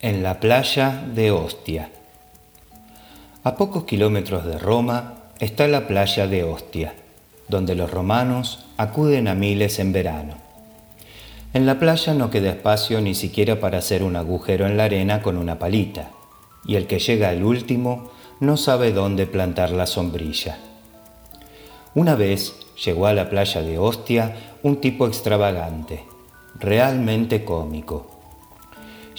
en la playa de Ostia. A pocos kilómetros de Roma está la playa de Ostia, donde los romanos acuden a miles en verano. En la playa no queda espacio ni siquiera para hacer un agujero en la arena con una palita, y el que llega al último no sabe dónde plantar la sombrilla. Una vez llegó a la playa de Ostia un tipo extravagante, realmente cómico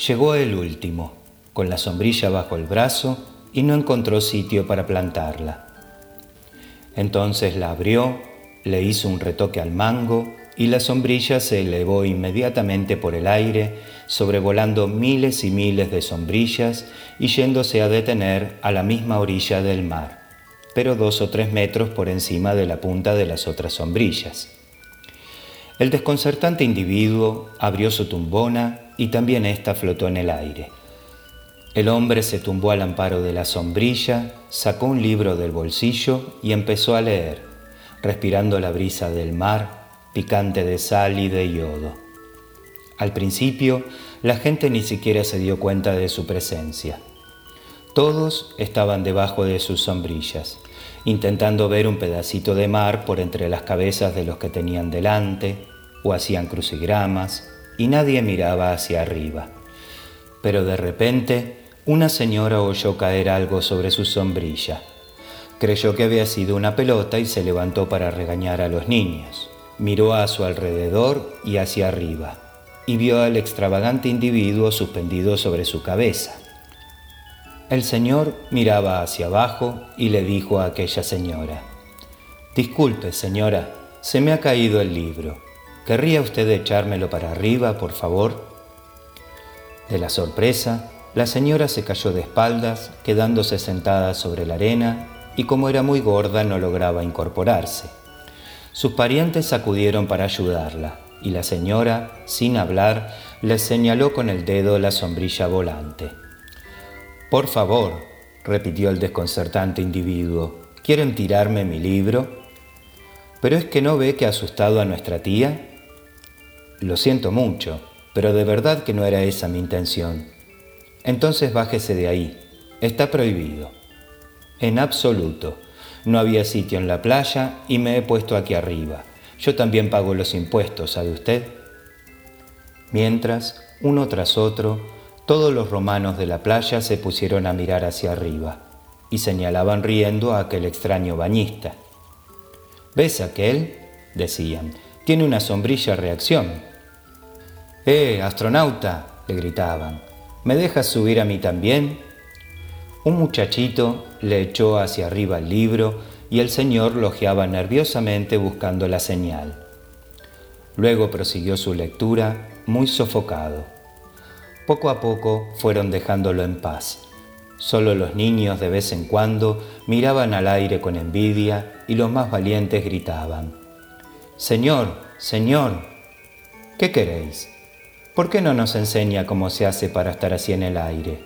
Llegó el último, con la sombrilla bajo el brazo y no encontró sitio para plantarla. Entonces la abrió, le hizo un retoque al mango y la sombrilla se elevó inmediatamente por el aire, sobrevolando miles y miles de sombrillas y yéndose a detener a la misma orilla del mar, pero dos o tres metros por encima de la punta de las otras sombrillas. El desconcertante individuo abrió su tumbona y también ésta flotó en el aire. El hombre se tumbó al amparo de la sombrilla, sacó un libro del bolsillo y empezó a leer, respirando la brisa del mar, picante de sal y de yodo. Al principio, la gente ni siquiera se dio cuenta de su presencia. Todos estaban debajo de sus sombrillas, intentando ver un pedacito de mar por entre las cabezas de los que tenían delante, o hacían crucigramas, y nadie miraba hacia arriba. Pero de repente una señora oyó caer algo sobre su sombrilla. Creyó que había sido una pelota y se levantó para regañar a los niños. Miró a su alrededor y hacia arriba y vio al extravagante individuo suspendido sobre su cabeza. El señor miraba hacia abajo y le dijo a aquella señora, Disculpe, señora, se me ha caído el libro. ¿Querría usted echármelo para arriba, por favor? De la sorpresa, la señora se cayó de espaldas, quedándose sentada sobre la arena, y como era muy gorda no lograba incorporarse. Sus parientes acudieron para ayudarla, y la señora, sin hablar, le señaló con el dedo la sombrilla volante. Por favor, repitió el desconcertante individuo, ¿quieren tirarme mi libro? ¿Pero es que no ve que ha asustado a nuestra tía? Lo siento mucho, pero de verdad que no era esa mi intención. Entonces bájese de ahí. Está prohibido. En absoluto. No había sitio en la playa y me he puesto aquí arriba. Yo también pago los impuestos, ¿sabe usted? Mientras, uno tras otro, todos los romanos de la playa se pusieron a mirar hacia arriba y señalaban riendo a aquel extraño bañista. ¿Ves aquel? decían. Tiene una sombrilla reacción. ¡Eh, astronauta! le gritaban. ¿Me dejas subir a mí también? Un muchachito le echó hacia arriba el libro y el señor lojeaba nerviosamente buscando la señal. Luego prosiguió su lectura, muy sofocado. Poco a poco fueron dejándolo en paz. Solo los niños de vez en cuando miraban al aire con envidia y los más valientes gritaban, Señor, Señor, ¿qué queréis? ¿Por qué no nos enseña cómo se hace para estar así en el aire?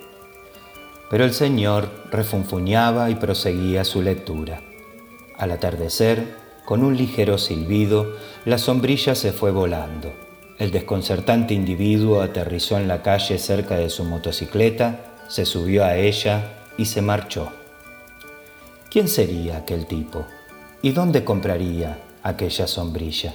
Pero el Señor refunfuñaba y proseguía su lectura. Al atardecer, con un ligero silbido, la sombrilla se fue volando. El desconcertante individuo aterrizó en la calle cerca de su motocicleta, se subió a ella y se marchó. ¿Quién sería aquel tipo? ¿Y dónde compraría aquella sombrilla?